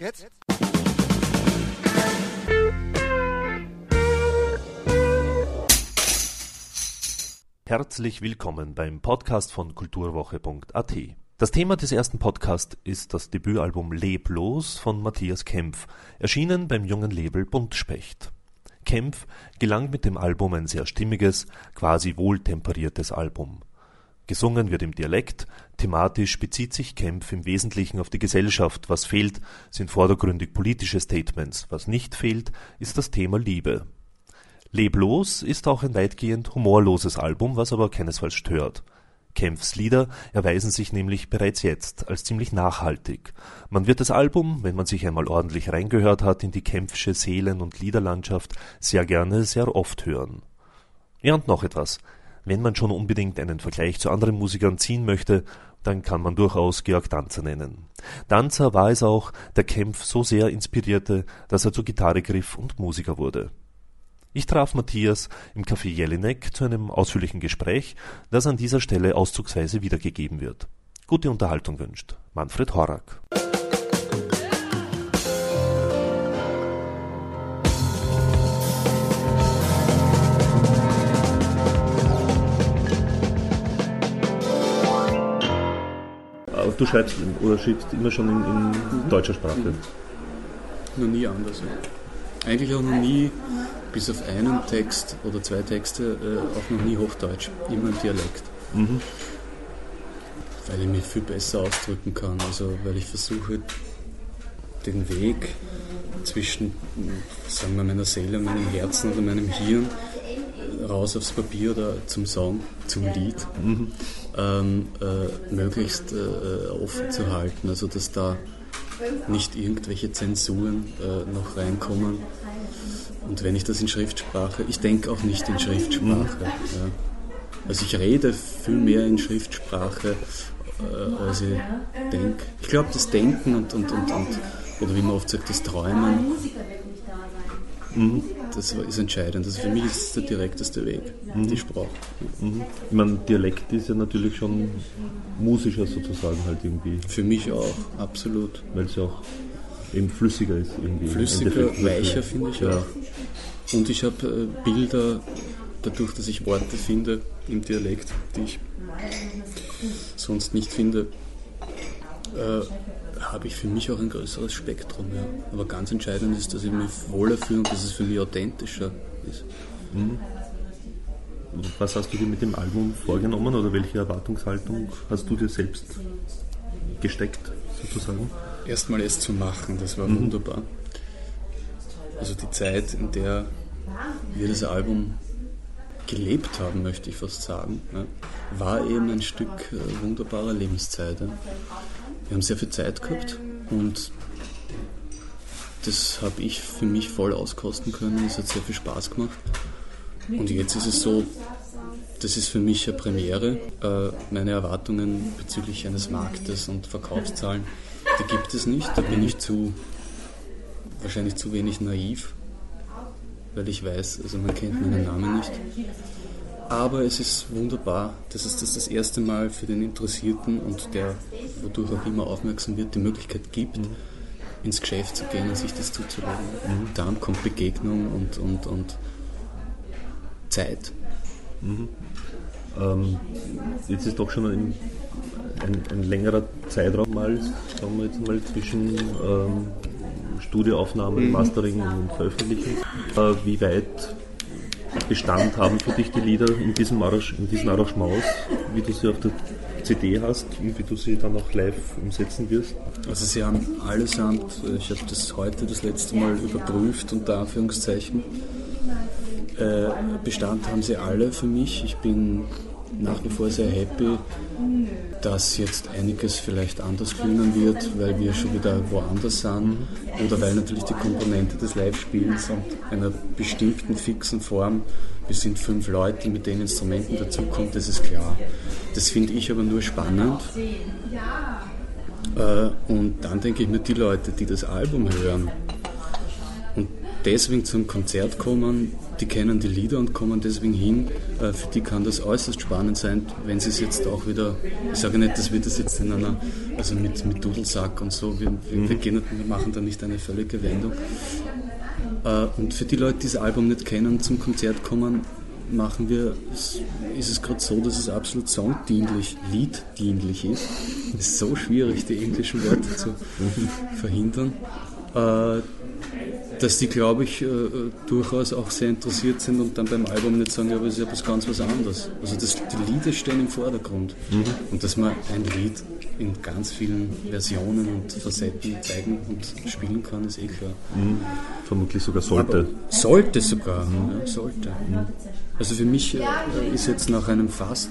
Jetzt? Herzlich willkommen beim Podcast von kulturwoche.at. Das Thema des ersten Podcasts ist das Debütalbum Leblos von Matthias Kempf, erschienen beim jungen Label Buntspecht. Kempf gelang mit dem Album ein sehr stimmiges, quasi wohltemperiertes Album. Gesungen wird im Dialekt, thematisch bezieht sich Kempf im Wesentlichen auf die Gesellschaft, was fehlt, sind vordergründig politische Statements, was nicht fehlt, ist das Thema Liebe. Leblos ist auch ein weitgehend humorloses Album, was aber keinesfalls stört. Kempfs Lieder erweisen sich nämlich bereits jetzt als ziemlich nachhaltig. Man wird das Album, wenn man sich einmal ordentlich reingehört hat in die Kempfsche Seelen- und Liederlandschaft, sehr gerne sehr oft hören. Ja und noch etwas. Wenn man schon unbedingt einen Vergleich zu anderen Musikern ziehen möchte, dann kann man durchaus Georg Danzer nennen. Danzer war es auch, der Kempf so sehr inspirierte, dass er zur Gitarre griff und Musiker wurde. Ich traf Matthias im Café Jelinek zu einem ausführlichen Gespräch, das an dieser Stelle auszugsweise wiedergegeben wird. Gute Unterhaltung wünscht Manfred Horak. Du schreibst oder schickst immer schon in, in deutscher Sprache. Mhm. Noch nie anders. Eigentlich auch noch nie, bis auf einen Text oder zwei Texte, äh, auch noch nie Hochdeutsch, immer im Dialekt. Mhm. Weil ich mich viel besser ausdrücken kann. Also weil ich versuche, den Weg zwischen, sagen wir, meiner Seele und meinem Herzen oder meinem Hirn raus aufs Papier oder zum Song, zum Lied, mhm. ähm, äh, möglichst äh, offen zu halten. Also dass da nicht irgendwelche Zensuren äh, noch reinkommen. Und wenn ich das in Schriftsprache, ich denke auch nicht in Schriftsprache. Mhm. Ja. Also ich rede viel mehr in Schriftsprache, äh, als ich denke. Ich glaube, das Denken und, und, und, und, oder wie man oft sagt, das Träumen, mhm. das ist entscheidend. Also für mich ist es der direkteste Weg, mhm. die Sprache. Mhm. Ich meine, Dialekt ist ja natürlich schon musischer sozusagen halt irgendwie. Für mich auch, absolut. Weil es ja auch eben flüssiger ist irgendwie. Flüssiger, weicher finde ich ja. auch. Und ich habe äh, Bilder, dadurch, dass ich Worte finde im Dialekt, die ich sonst nicht finde, äh, habe ich für mich auch ein größeres Spektrum. Ja. Aber ganz entscheidend ist, dass ich mich wohler fühle und dass es für mich authentischer ist. Mhm. Was hast du dir mit dem Album vorgenommen oder welche Erwartungshaltung hast du dir selbst gesteckt, sozusagen? Erstmal es zu machen, das war mhm. wunderbar. Also die Zeit, in der wir das Album gelebt haben, möchte ich fast sagen, war eben ein Stück äh, wunderbarer Lebenszeit. Wir haben sehr viel Zeit gehabt und das habe ich für mich voll auskosten können. Es hat sehr viel Spaß gemacht. Und jetzt ist es so, das ist für mich eine Premiere. Äh, meine Erwartungen bezüglich eines Marktes und Verkaufszahlen, die gibt es nicht. Da bin ich zu, wahrscheinlich zu wenig naiv, weil ich weiß, also man kennt meinen Namen nicht. Aber es ist wunderbar, dass es das das erste Mal für den Interessierten und der, wodurch auch immer aufmerksam wird, die Möglichkeit gibt, mhm. ins Geschäft zu gehen und sich das zuzulegen. Mhm. Dann kommt Begegnung und, und, und Zeit. Mhm. Ähm, jetzt ist doch schon ein, ein, ein, längerer Zeitraum mal, sagen wir jetzt mal, zwischen ähm, Studioaufnahmen, mhm. Mastering und Veröffentlichen. Äh, wie weit Bestand haben für dich die Lieder in diesem, in Arrangements, wie du sie auf der CD hast und wie du sie dann auch live umsetzen wirst? Also sie haben allesamt, ich habe das heute das letzte Mal überprüft, unter Anführungszeichen, äh, Bestand haben sie alle für mich. Ich bin nach wie vor sehr happy, dass jetzt einiges vielleicht anders klingen wird, weil wir schon wieder woanders sind oder weil natürlich die Komponente des Live-Spielens und einer bestimmten fixen Form, wir sind fünf Leute mit den Instrumenten dazukommt, das ist klar. Das finde ich aber nur spannend. Äh, und dann denke ich mir, die Leute, die das Album hören deswegen zum Konzert kommen, die kennen die Lieder und kommen deswegen hin. Äh, für die kann das äußerst spannend sein, wenn sie es jetzt auch wieder, ich sage nicht, dass wir das jetzt in einer, also mit, mit Dudelsack und so, wir, wir, mhm. gehen, wir machen da nicht eine völlige Wendung. Äh, und für die Leute, die das Album nicht kennen, zum Konzert kommen, machen wir, ist es gerade so, dass es absolut songdienlich, lieddienlich ist. Es ist so schwierig, die englischen Worte zu verhindern. Äh, dass die, glaube ich, äh, durchaus auch sehr interessiert sind und dann beim Album nicht sagen, ja, aber es ist ja was ganz was anderes. Also das, die Lieder stehen im Vordergrund. Mhm. Und dass man ein Lied in ganz vielen Versionen und Facetten zeigen und spielen kann, ist eh klar. Mhm. Vermutlich sogar sollte. Aber sollte sogar, mhm. ja, sollte. Also für mich äh, ist jetzt nach einem fast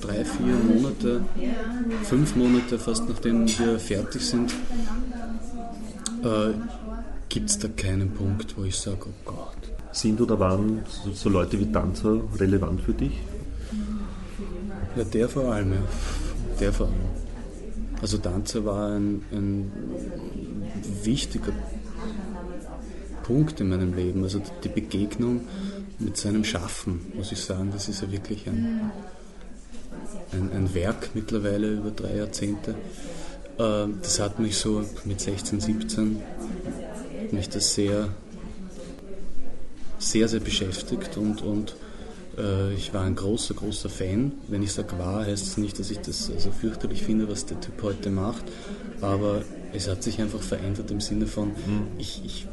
drei, vier Monate, fünf Monate fast nachdem wir fertig sind, äh, gibt es da keinen Punkt, wo ich sage, oh Gott. Sind oder waren so, so Leute wie Tanzer relevant für dich? Ja, der vor allem, ja. Der vor allem. Also Tanzer war ein, ein wichtiger Punkt in meinem Leben. Also die Begegnung mit seinem Schaffen, muss ich sagen, das ist ja wirklich ein, ein, ein Werk mittlerweile über drei Jahrzehnte. Äh, das hat mich so mit 16, 17 mich das sehr, sehr, sehr beschäftigt und, und äh, ich war ein großer, großer Fan. Wenn ich sage war, heißt es das nicht, dass ich das so fürchterlich finde, was der Typ heute macht, aber es hat sich einfach verändert im Sinne von, mhm. ich, ich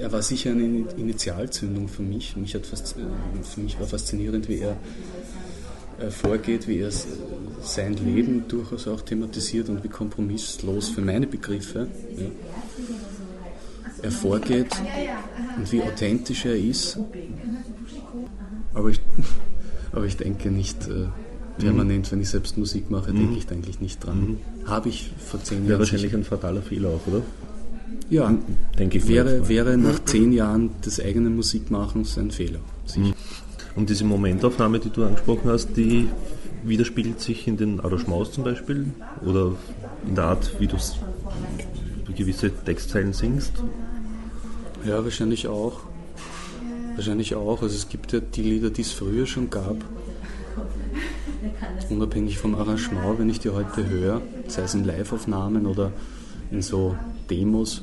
er war sicher eine Initialzündung für mich. mich hat fast, für mich war faszinierend, wie er vorgeht, wie er sein Leben durchaus auch thematisiert und wie kompromisslos für meine Begriffe ja, er vorgeht und wie authentisch er ist. Aber ich, aber ich denke nicht äh, permanent, wenn ich selbst Musik mache, denke mhm. ich eigentlich nicht dran. Mhm. Habe ich vor zehn Jahren. Wäre wahrscheinlich ein fataler Fehler auch, oder? Ja, denke ich. Wäre, wäre nach zehn Jahren des eigenen Musikmachens ein Fehler. Sicher. Und diese Momentaufnahme, die du angesprochen hast, die widerspiegelt sich in den Arrangements zum Beispiel oder in der Art, wie du gewisse Textzeilen singst? Ja, wahrscheinlich auch. Wahrscheinlich auch. Also es gibt ja die Lieder, die es früher schon gab. Unabhängig vom Arrangement, wenn ich die heute höre, sei es in Live-Aufnahmen oder in so Demos,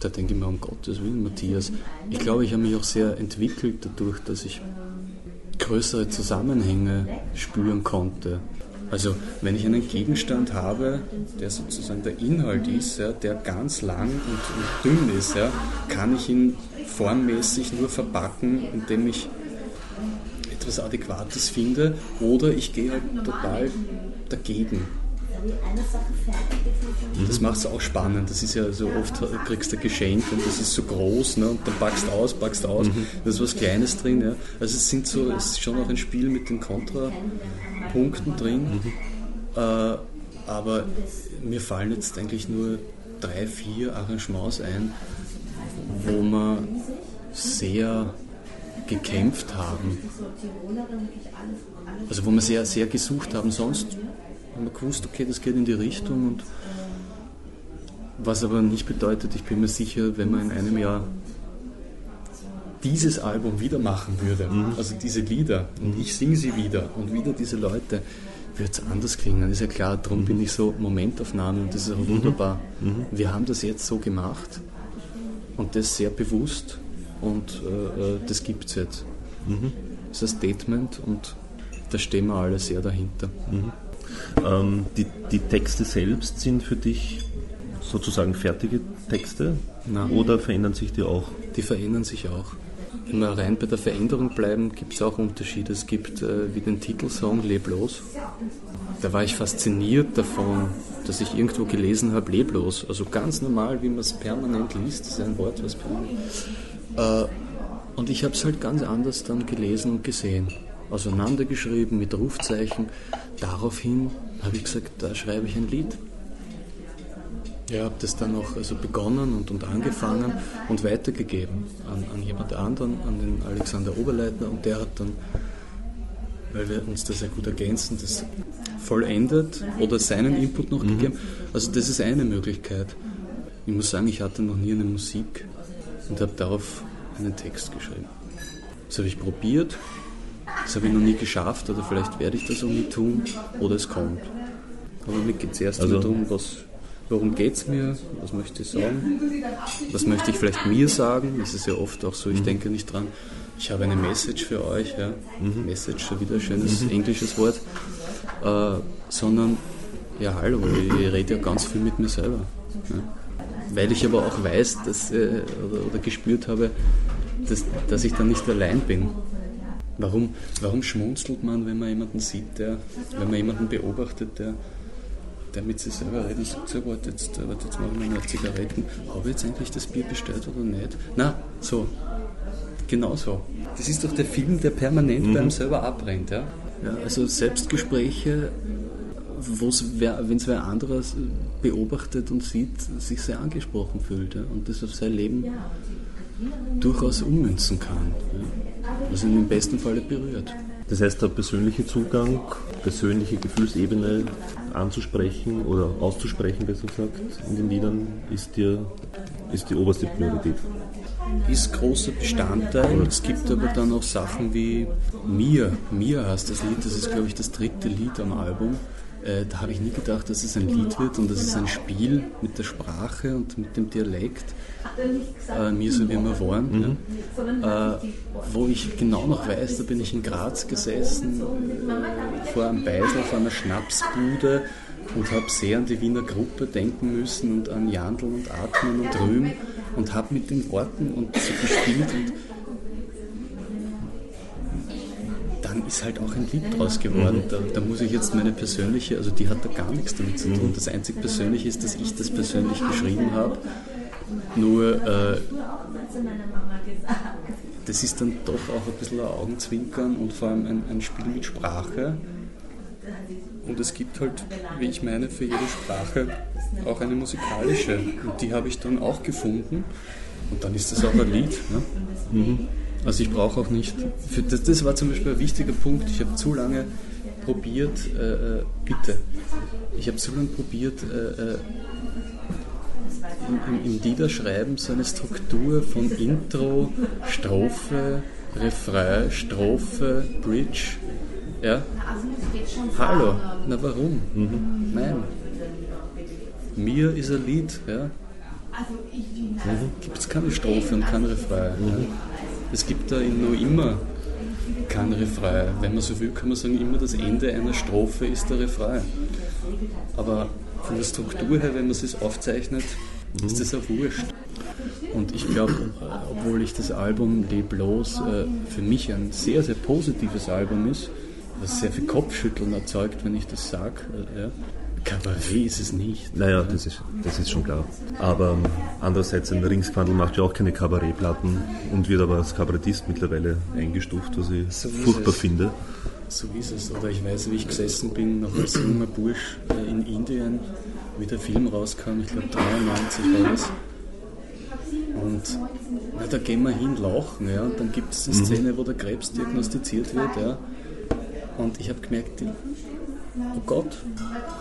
da denke ich mir, um Gottes Willen, Matthias. Ich glaube, ich habe mich auch sehr entwickelt dadurch, dass ich größere Zusammenhänge spüren konnte. Also wenn ich einen Gegenstand habe, der sozusagen der Inhalt ist, ja, der ganz lang und, und dünn ist, ja, kann ich ihn formmäßig nur verpacken, indem ich etwas Adäquates finde oder ich gehe halt total dagegen. Das macht es auch spannend. Das ist ja so oft kriegst du ein Geschenk und das ist so groß ne, und dann packst du aus, packst aus. Mhm. Da ist was Kleines drin. Ja. Also es sind so, es ist schon auch ein Spiel mit den Kontrapunkten drin. Mhm. Äh, aber mir fallen jetzt eigentlich nur drei, vier Arrangements ein, wo man sehr gekämpft haben. Also wo wir sehr, sehr gesucht haben. Sonst haben wir gewusst, okay, das geht in die Richtung. Und was aber nicht bedeutet, ich bin mir sicher, wenn man in einem Jahr dieses Album wieder machen würde, mhm. also diese Lieder, und ich singe sie wieder und wieder diese Leute, wird es anders klingen. Das ist ja klar, darum mhm. bin ich so Momentaufnahme und das ist auch mhm. wunderbar. Mhm. Wir haben das jetzt so gemacht und das sehr bewusst und äh, äh das gibt es jetzt. Mhm. Das ist ein Statement und da stehen wir alle sehr dahinter. Ähm, die, die Texte selbst sind für dich sozusagen fertige Texte Nein. oder verändern sich die auch? Die verändern sich auch. Wenn wir rein bei der Veränderung bleiben, gibt es auch Unterschiede. Es gibt äh, wie den Titelsong Leblos. Da war ich fasziniert davon, dass ich irgendwo gelesen habe, leblos. Also ganz normal, wie man es permanent liest. Das ist ein Wort, was permanent. Äh, und ich habe es halt ganz anders dann gelesen und gesehen. Auseinandergeschrieben mit Rufzeichen. Daraufhin habe ich gesagt, da schreibe ich ein Lied. Ja, habe das dann auch also begonnen und, und angefangen und weitergegeben an, an jemand anderen, an den Alexander Oberleitner und der hat dann, weil wir uns da sehr gut ergänzen, das vollendet oder seinen Input noch mhm. gegeben. Also das ist eine Möglichkeit. Ich muss sagen, ich hatte noch nie eine Musik und habe darauf einen Text geschrieben. Das habe ich probiert, das habe ich noch nie geschafft oder vielleicht werde ich das auch nie tun oder es kommt. Aber mir geht es erst also, darum, was, worum geht es mir, was möchte ich sagen, was möchte ich vielleicht mir sagen. Das ist ja oft auch so, ich mhm. denke nicht dran, ich habe eine Message für euch, ja. Mhm. Message, schon wieder ein schönes mhm. englisches Wort, äh, sondern ja, hallo, ich, ich rede ja ganz viel mit mir selber. Ja. Weil ich aber auch weiß dass, äh, oder, oder, gespürt habe, dass, dass ich dann nicht allein bin. Warum, warum schmunzelt man, wenn man jemanden sieht, der, wenn man jemanden beobachtet, der, der mit sich selber redet und sagt, so, warte, jetzt, warte, jetzt machen wir noch Zigaretten. Habe ich jetzt eigentlich das Bier bestellt oder nicht? Na, so. Genau so. Das ist doch der Film, der permanent mhm. beim selber abbrennt. Ja? ja also Selbstgespräche wenn es wer anderes beobachtet und sieht, sich sehr angesprochen fühlt ja, und das auf sein Leben durchaus ummünzen kann, ja, was ihn im besten Falle berührt. Das heißt, der persönliche Zugang, persönliche Gefühlsebene anzusprechen oder auszusprechen, besser gesagt, in den Liedern ist dir ist die oberste Priorität. Ist großer Bestandteil. Es gibt aber dann auch Sachen wie Mir. Mir heißt das Lied, das ist, glaube ich, das dritte Lied am Album. Äh, da habe ich nie gedacht, dass es ein Lied wird und dass es ein Spiel mit der Sprache und mit dem Dialekt, äh, mir so wie wir waren, mhm. ja, äh, wo ich genau noch weiß, da bin ich in Graz gesessen, vor einem Beisel, vor einer Schnapsbude und habe sehr an die Wiener Gruppe denken müssen und an Jandl und Atmen und Rühm und habe mit den Worten und so gespielt und ist halt auch ein Lied draus geworden. Da, da, muss ich jetzt meine persönliche, also die hat da gar nichts damit zu tun. Das einzig Persönliche ist, dass ich das persönlich geschrieben habe. Nur äh, das ist dann doch auch ein bisschen ein Augenzwinkern und vor allem ein, ein Spiel mit Sprache. Und es gibt halt, wie ich meine, für jede Sprache auch eine musikalische. Und die habe ich dann auch gefunden. Und dann ist das auch ein Lied. Ne? Mhm. Also ich brauche auch nicht, das, das, war zum Beispiel ein wichtiger Punkt, ich habe zu lange probiert, äh, äh bitte, ich habe zu lange probiert, äh, äh im, im Liederschreiben so eine Struktur von Intro, Strophe, Refrain, Strophe, Bridge, ja. Hallo, na warum? Mhm. Nein. Mir ist ein Lied, ja. Mhm. Gibt es keine Strophe und kein Refrain. Mhm. Ja. Es gibt da noch immer kein Refrain. Wenn man so will, kann man sagen, immer das Ende einer Strophe ist der Refrain. Aber von der Struktur her, wenn man es aufzeichnet, ist das auch wurscht. Und ich glaube, obwohl ich das Album Leb los äh, für mich ein sehr, sehr positives Album ist, was sehr viel Kopfschütteln erzeugt, wenn ich das sage, äh, ja, Kabarett ist es nicht. Naja, das ist, das ist schon klar. Aber ähm, andererseits, ein Ringsquandel macht ja auch keine Kabarettplatten und wird aber als Kabarettist mittlerweile eingestuft, was ich so furchtbar finde. So ist es. Oder ich weiß, wie ich gesessen bin, noch als junger Bursch äh, in Indien, wie der Film rauskam, ich glaube 93 war das. Und na, da gehen wir hin, lachen, ja, und dann gibt es eine mhm. Szene, wo der Krebs diagnostiziert wird, ja. Und ich habe gemerkt, oh Gott.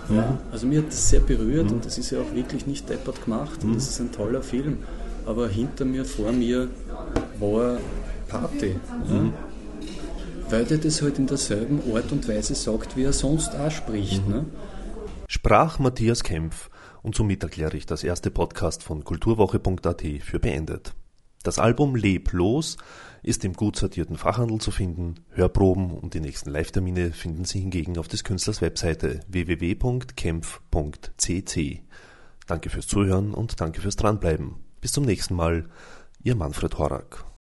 Ja, also mir hat das sehr berührt mhm. und das ist ja auch wirklich nicht deppert gemacht und mhm. das ist ein toller Film. Aber hinter mir, vor mir war Party. Mhm. Weil der das halt in derselben Art und Weise sagt, wie er sonst auch spricht. Mhm. Ne? Sprach Matthias Kempf und somit erkläre ich das erste Podcast von kulturwoche.at für beendet. Das Album Leb los ist im gut sortierten Fachhandel zu finden. Hörproben und die nächsten Live-Termine finden Sie hingegen auf des Künstlers Webseite www.kempf.cc. Danke fürs Zuhören und danke fürs Dranbleiben. Bis zum nächsten Mal. Ihr Manfred Horak.